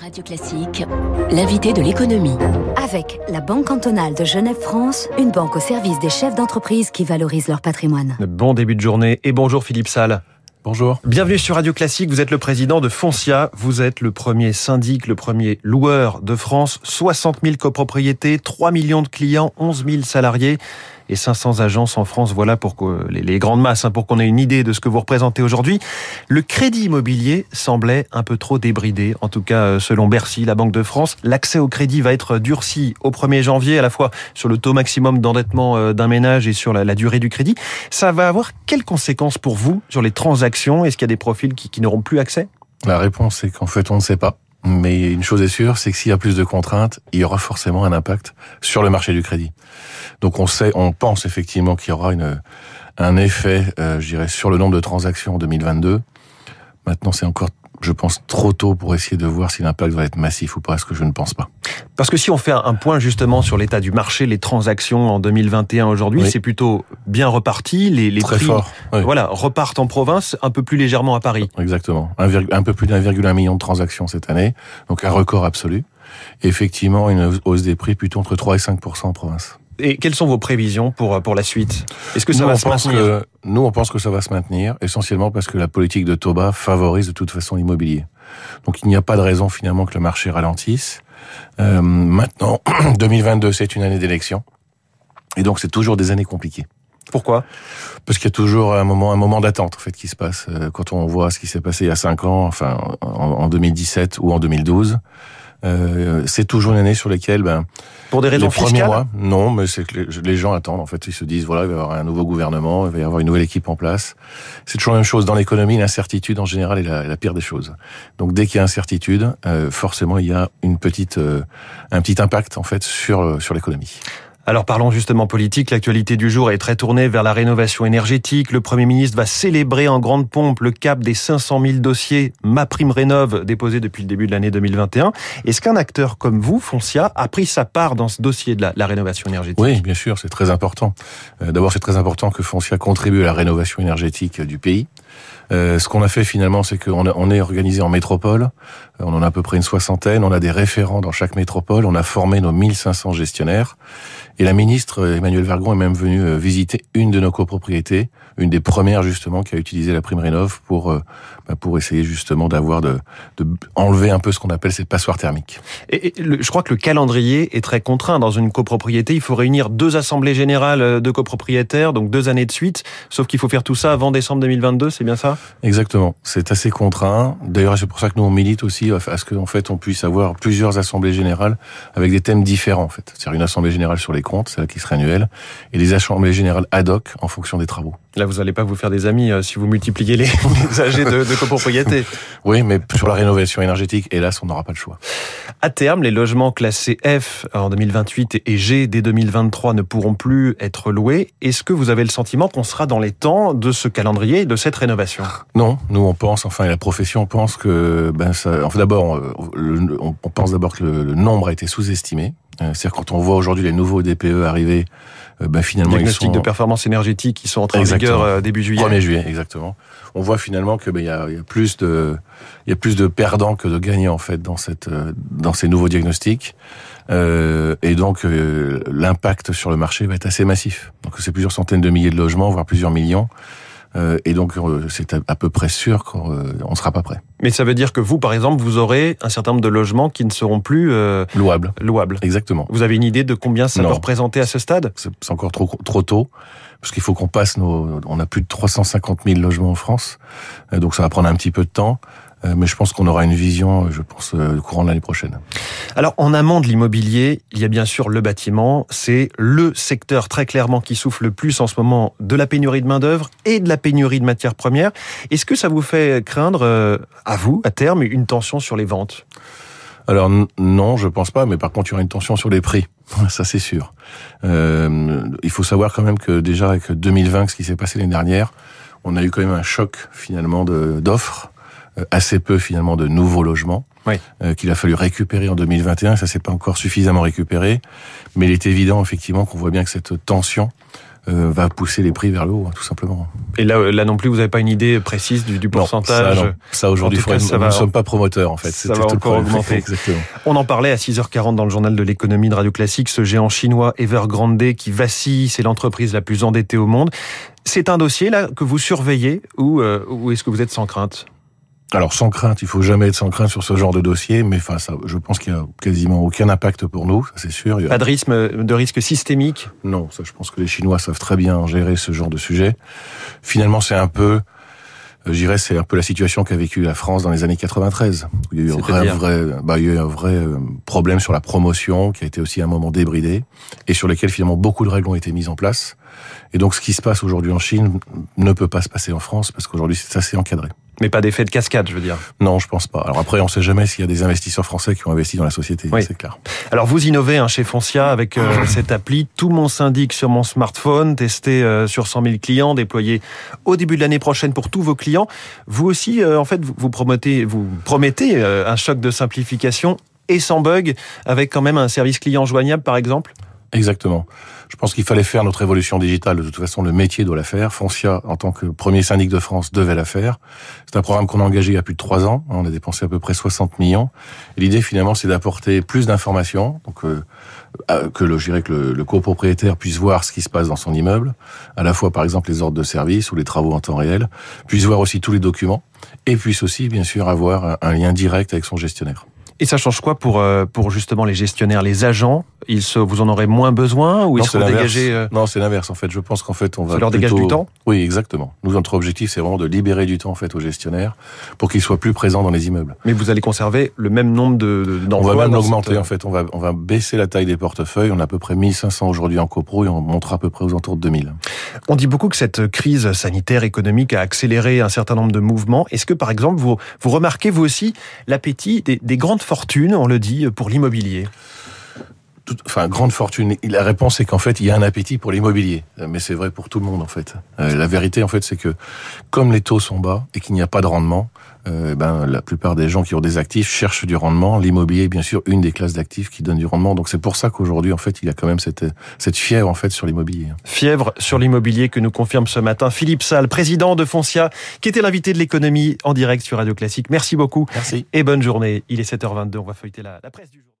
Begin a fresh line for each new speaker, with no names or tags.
Radio Classique, l'invité de l'économie.
Avec la Banque cantonale de Genève-France, une banque au service des chefs d'entreprise qui valorisent leur patrimoine.
Bon début de journée et bonjour Philippe Salle.
Bonjour.
Bienvenue sur Radio Classique, vous êtes le président de Foncia, vous êtes le premier syndic, le premier loueur de France, 60 000 copropriétés, 3 millions de clients, 11 000 salariés et 500 agences en France. Voilà pour que les, grandes masses, hein, pour qu'on ait une idée de ce que vous représentez aujourd'hui. Le crédit immobilier semblait un peu trop débridé, en tout cas euh, selon Bercy, la Banque de France. L'accès au crédit va être durci au 1er janvier, à la fois sur le taux maximum d'endettement euh, d'un ménage et sur la, durée du crédit. Ça va avoir quelles conséquences pour vous sur les transactions? Est-ce qu'il y a des profils qui, qui n'auront plus accès?
La réponse est qu'en fait, on ne sait pas. Mais une chose est sûre, c'est que s'il y a plus de contraintes, il y aura forcément un impact sur le marché du crédit. Donc on sait, on pense effectivement qu'il y aura une, un effet, euh, je dirais, sur le nombre de transactions en 2022. Maintenant, c'est encore je pense, trop tôt pour essayer de voir si l'impact va être massif ou pas, ce que je ne pense pas.
Parce que si on fait un point justement sur l'état du marché, les transactions en 2021 aujourd'hui, c'est plutôt bien reparti. Les, les
Très
prix,
fort,
voilà, repartent en province, un peu plus légèrement à Paris.
Exactement. Un, un peu plus d'1,1 million de transactions cette année, donc un record absolu. effectivement, une hausse des prix plutôt entre 3 et 5 en province.
Et quelles sont vos prévisions pour pour la suite?
Est-ce que ça va se maintenir? Nous, on pense que ça va se maintenir, essentiellement parce que la politique de Toba favorise de toute façon l'immobilier. Donc il n'y a pas de raison finalement que le marché ralentisse. Euh, maintenant, 2022, c'est une année d'élection, et donc c'est toujours des années compliquées.
Pourquoi?
Parce qu'il y a toujours un moment, un moment d'attente en fait qui se passe euh, quand on voit ce qui s'est passé il y a cinq ans, enfin en, en 2017 ou en 2012. Euh, c'est toujours une année sur laquelle, ben,
pour des raisons
les
fiscales,
mois, non, mais c'est que les, gens attendent. En fait, ils se disent voilà, il va y avoir un nouveau gouvernement, il va y avoir une nouvelle équipe en place. C'est toujours la même chose dans l'économie. L'incertitude en général est la, pire des choses. Donc dès qu'il y a incertitude, euh, forcément il y a une petite, euh, un petit impact en fait sur sur l'économie.
Alors parlons justement politique, l'actualité du jour est très tournée vers la rénovation énergétique. Le Premier ministre va célébrer en grande pompe le cap des 500 000 dossiers Ma Prime Rénov déposés depuis le début de l'année 2021. Est-ce qu'un acteur comme vous, Foncia, a pris sa part dans ce dossier de la, rénovation énergétique?
Oui, bien sûr, c'est très important. Euh, d'abord, c'est très important que Foncia contribue à la rénovation énergétique du pays. Euh, ce qu'on a fait finalement, c'est qu'on on est organisé en métropole. Euh, on en a à peu près une soixantaine. On a des référents dans chaque métropole. On a formé nos 1500 gestionnaires. Et la ministre Emmanuel Vergon est même venue euh, visiter une de nos copropriétés, une des premières justement qui a utilisé la prime rénov pour bah, pour essayer justement d'avoir de, de enlever un peu ce qu'on appelle cette passoire thermique.
Et, je crois que le calendrier est très contraint dans une copropriété. Il faut réunir deux assemblées générales de copropriétaires, donc deux années de suite. Sauf qu'il faut faire tout ça avant décembre 2022, c'est bien ça?
Exactement. C'est assez contraint. D'ailleurs, c'est pour ça que nous on milite aussi à ce qu'en fait on puisse avoir plusieurs assemblées générales avec des thèmes différents en fait. C'est-à-dire une assemblée générale sur les comptes, celle qui serait annuelle, et des assemblées générales ad hoc en fonction des travaux.
Là, vous n'allez pas vous faire des amis euh, si vous multipliez les, âgés de, de copropriété.
Oui, mais sur la rénovation énergétique, hélas, on n'aura pas le choix.
À terme, les logements classés F en 2028 et G dès 2023 ne pourront plus être loués. Est-ce que vous avez le sentiment qu'on sera dans les temps de ce calendrier et de cette rénovation?
Non, nous on pense, enfin la profession pense que, ben ça, enfin d'abord, on pense d'abord que le, le nombre a été sous-estimé. Euh, c'est-à-dire quand on voit aujourd'hui les nouveaux DPE arriver,
euh, ben finalement Diagnostic ils sont... de performance énergétique qui sont entrés en vigueur euh, début juillet.
1er juillet, exactement. On voit finalement que ben il y a, y a, plus de il y a plus de perdants que de gagnants en fait dans cette dans ces nouveaux diagnostics. Euh, et donc l'impact sur le marché va être assez massif. Donc c'est plusieurs centaines de milliers de logements, voire plusieurs millions. Euh, et donc, euh, c'est à, peu près sûr qu'on euh, ne sera pas prêt.
Mais ça veut dire que vous, par exemple, vous aurez un certain nombre de logements qui ne seront plus
louables.
Louables.
Exactement.
Vous avez une idée de combien ça peut représenter à ce stade?
C'est encore trop trop tôt parce qu'il faut qu'on passe nos. On a plus de 350 000 logements en France, donc ça va prendre un petit peu de temps. Euh, mais je pense qu'on aura une vision, je pense, euh, courant de l'année prochaine.
Alors, en amont de l'immobilier, il y a bien sûr le bâtiment. C'est le secteur très clairement qui souffle le plus en ce moment de la pénurie de main-d'œuvre et de la pénurie de matières premières. Est-ce que ça vous fait craindre, euh, à vous, à terme, une tension sur les ventes?
Alors non, je pense pas, mais par contre il y aura une tension sur les prix, ça c'est sûr. Euh, il faut savoir quand même que déjà avec 2020, ce qui s'est passé l'année dernière, on a eu quand même un choc finalement d'offres euh, assez peu finalement de nouveaux logements. Euh, qu'il a fallu récupérer en 2021. Ça s'est pas encore suffisamment récupéré, mais il est évident effectivement qu'on voit bien que cette tension euh, va pousser les prix vers le haut, hein, tout simplement.
Et là, là non plus, vous n'avez pas une idée précise du, du pourcentage
non, Ça, ça aujourd'hui, nous ne va, sommes pas promoteurs en fait.
Ça va encore augmenter.
Exactement.
On en parlait à 6h40 dans le journal de l'économie de Radio Classique, ce géant chinois Evergrande qui vacille, c'est l'entreprise la plus endettée au monde. C'est un dossier là que vous surveillez ou, euh, ou est-ce que vous êtes sans crainte?
Alors sans crainte, il faut jamais être sans crainte sur ce genre de dossier, mais enfin, ça, je pense qu'il y a quasiment aucun impact pour nous, ça c'est sûr.
Pas de risque, de risque systémique?
Non, ça je pense que les Chinois savent très bien gérer ce genre de sujet. Finalement, c'est un peu, je dirais, c'est un peu la situation qu'a vécu la France dans les années 93. Où il y a eu un vrai, vrai, bah, il y a eu un vrai euh, problème sur la promotion qui a été aussi un moment débridé et sur lequel finalement beaucoup de règles ont été mises en place. Et donc, ce qui se passe aujourd'hui en Chine ne peut pas se passer en France parce qu'aujourd'hui c'est assez encadré.
Mais pas d'effet de cascade, je veux dire.
Non, je pense pas. Alors après, on sait jamais s'il y a des investisseurs français qui ont investi dans la société,
oui.
c'est clair.
Alors vous innovez hein, chez Foncia avec euh, cette appli Tout mon syndic sur mon smartphone, testé euh, sur 100 000 clients, déployé au début de l'année prochaine pour tous vos clients. Vous aussi, euh, en fait, vous, promettez, vous promettez euh, un choc de simplification et sans bug, avec quand même un service client joignable, par exemple?
Exactement. Je pense qu'il fallait faire notre évolution digitale. De toute façon, le métier doit la faire. Foncia, en tant que premier syndic de France, devait la faire. C'est un programme qu'on a engagé il y a plus de trois ans. On a dépensé à peu près 60 millions. L'idée, finalement, c'est d'apporter plus d'informations. Donc, euh, que le, que le, le, copropriétaire puisse voir ce qui se passe dans son immeuble, à la fois, par exemple, les ordres de service ou les travaux en temps réel, puisse voir aussi tous les documents, et puisse aussi, bien sûr, avoir un lien direct avec son gestionnaire.
Et ça change quoi pour euh, pour justement les gestionnaires, les agents? Ils se, vous en aurez moins besoin ou ils seront dégagés euh...
Non, c'est l'inverse. En fait, je pense qu'en fait, on va
ça leur
plutôt...
dégage du temps?
Oui, exactement. Nous, notre objectif, c'est vraiment de libérer du temps en fait aux gestionnaires pour qu'ils soient plus présents dans les immeubles.
Mais vous allez conserver le même nombre de d'emplois.
On va même l'augmenter en fait. On va on va baisser la taille des portefeuilles. On a à peu près 1500 aujourd'hui en copro et on montera à peu près aux alentours de 2000.
On dit beaucoup que cette crise sanitaire économique a accéléré un certain nombre de mouvements. Est-ce que par exemple vous remarquez vous aussi l'appétit des grandes fortunes, on le dit pour l'immobilier?
Enfin grande fortune. La réponse est qu'en fait il y a un appétit pour l'immobilier, mais c'est vrai pour tout le monde en fait. Euh, la vérité en fait c'est que comme les taux sont bas et qu'il n'y a pas de rendement, euh, ben la plupart des gens qui ont des actifs cherchent du rendement. L'immobilier est bien sûr une des classes d'actifs qui donne du rendement. Donc c'est pour ça qu'aujourd'hui en fait il y a quand même cette cette fièvre en fait sur l'immobilier.
Fièvre sur l'immobilier que nous confirme ce matin Philippe Salle, président de Foncia, qui était l'invité de l'économie en direct sur Radio Classique. Merci beaucoup.
Merci.
Et bonne journée. Il est 7h22. On va feuilleter la, la presse du jour.